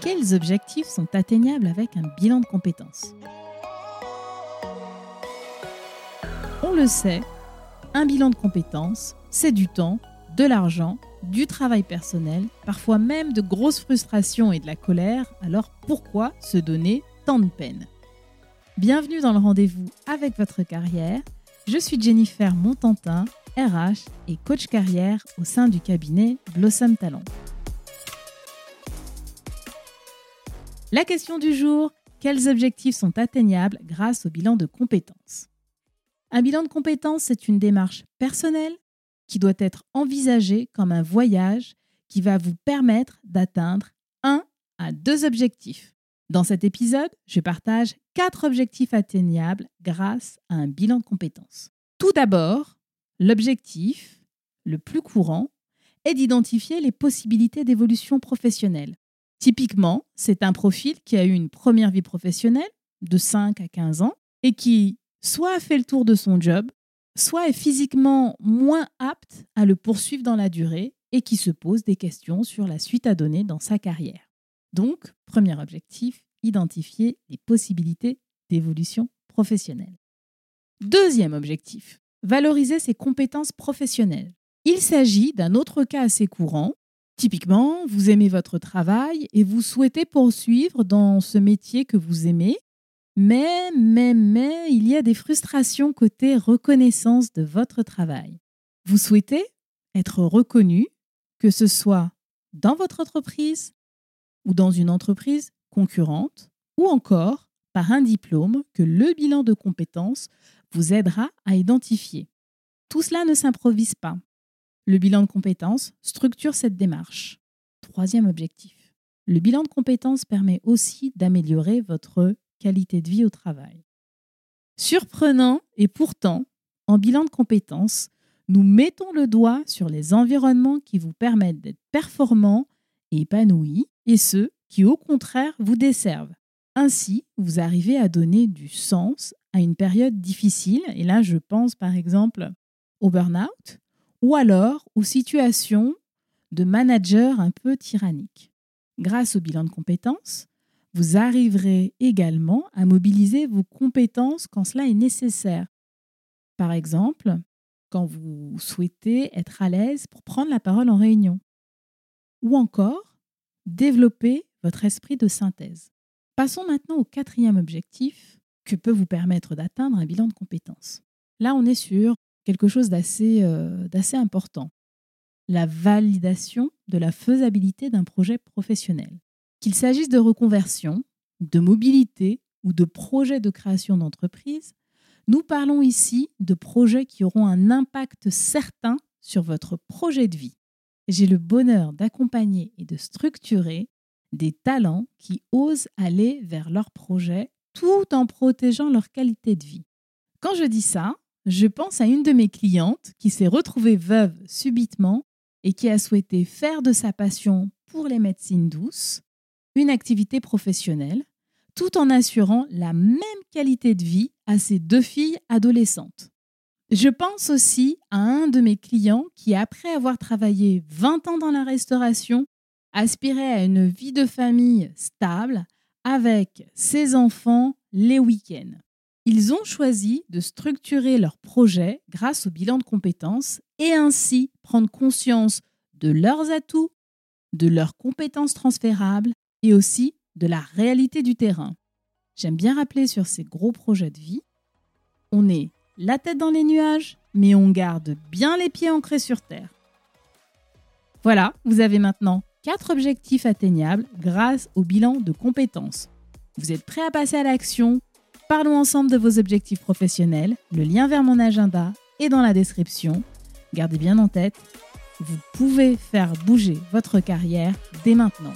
Quels objectifs sont atteignables avec un bilan de compétences On le sait, un bilan de compétences, c'est du temps, de l'argent, du travail personnel, parfois même de grosses frustrations et de la colère, alors pourquoi se donner tant de peine? Bienvenue dans le rendez-vous avec votre carrière. Je suis Jennifer Montantin, RH et coach carrière au sein du cabinet Blossom Talent. La question du jour, quels objectifs sont atteignables grâce au bilan de compétences? Un bilan de compétences, c'est une démarche personnelle qui doit être envisagée comme un voyage qui va vous permettre d'atteindre un à deux objectifs. Dans cet épisode, je partage quatre objectifs atteignables grâce à un bilan de compétences. Tout d'abord, l'objectif le plus courant est d'identifier les possibilités d'évolution professionnelle. Typiquement, c'est un profil qui a eu une première vie professionnelle de 5 à 15 ans et qui soit a fait le tour de son job, soit est physiquement moins apte à le poursuivre dans la durée et qui se pose des questions sur la suite à donner dans sa carrière. Donc, premier objectif, identifier les possibilités d'évolution professionnelle. Deuxième objectif, valoriser ses compétences professionnelles. Il s'agit d'un autre cas assez courant Typiquement, vous aimez votre travail et vous souhaitez poursuivre dans ce métier que vous aimez, mais, mais, mais, il y a des frustrations côté reconnaissance de votre travail. Vous souhaitez être reconnu, que ce soit dans votre entreprise ou dans une entreprise concurrente, ou encore par un diplôme que le bilan de compétences vous aidera à identifier. Tout cela ne s'improvise pas. Le bilan de compétences structure cette démarche. Troisième objectif. Le bilan de compétences permet aussi d'améliorer votre qualité de vie au travail. Surprenant et pourtant, en bilan de compétences, nous mettons le doigt sur les environnements qui vous permettent d'être performants et épanouis et ceux qui au contraire vous desservent. Ainsi, vous arrivez à donner du sens à une période difficile, et là je pense par exemple au burn-out, ou alors aux situations de manager un peu tyranniques. Grâce au bilan de compétences, vous arriverez également à mobiliser vos compétences quand cela est nécessaire. Par exemple, quand vous souhaitez être à l'aise pour prendre la parole en réunion. Ou encore, développer votre esprit de synthèse. Passons maintenant au quatrième objectif que peut vous permettre d'atteindre un bilan de compétences. Là, on est sur quelque chose euh, d'assez important. La validation de la faisabilité d'un projet professionnel. Qu'il s'agisse de reconversion, de mobilité ou de projets de création d'entreprise, nous parlons ici de projets qui auront un impact certain sur votre projet de vie. J'ai le bonheur d'accompagner et de structurer des talents qui osent aller vers leur projet tout en protégeant leur qualité de vie. Quand je dis ça, je pense à une de mes clientes qui s'est retrouvée veuve subitement et qui a souhaité faire de sa passion pour les médecines douces une activité professionnelle, tout en assurant la même qualité de vie à ses deux filles adolescentes. Je pense aussi à un de mes clients qui, après avoir travaillé 20 ans dans la restauration, aspirait à une vie de famille stable avec ses enfants les week-ends. Ils ont choisi de structurer leur projet grâce au bilan de compétences et ainsi prendre conscience de leurs atouts, de leurs compétences transférables et aussi de la réalité du terrain. J'aime bien rappeler sur ces gros projets de vie, on est la tête dans les nuages, mais on garde bien les pieds ancrés sur Terre. Voilà, vous avez maintenant quatre objectifs atteignables grâce au bilan de compétences. Vous êtes prêt à passer à l'action? Parlons ensemble de vos objectifs professionnels. Le lien vers mon agenda est dans la description. Gardez bien en tête, vous pouvez faire bouger votre carrière dès maintenant.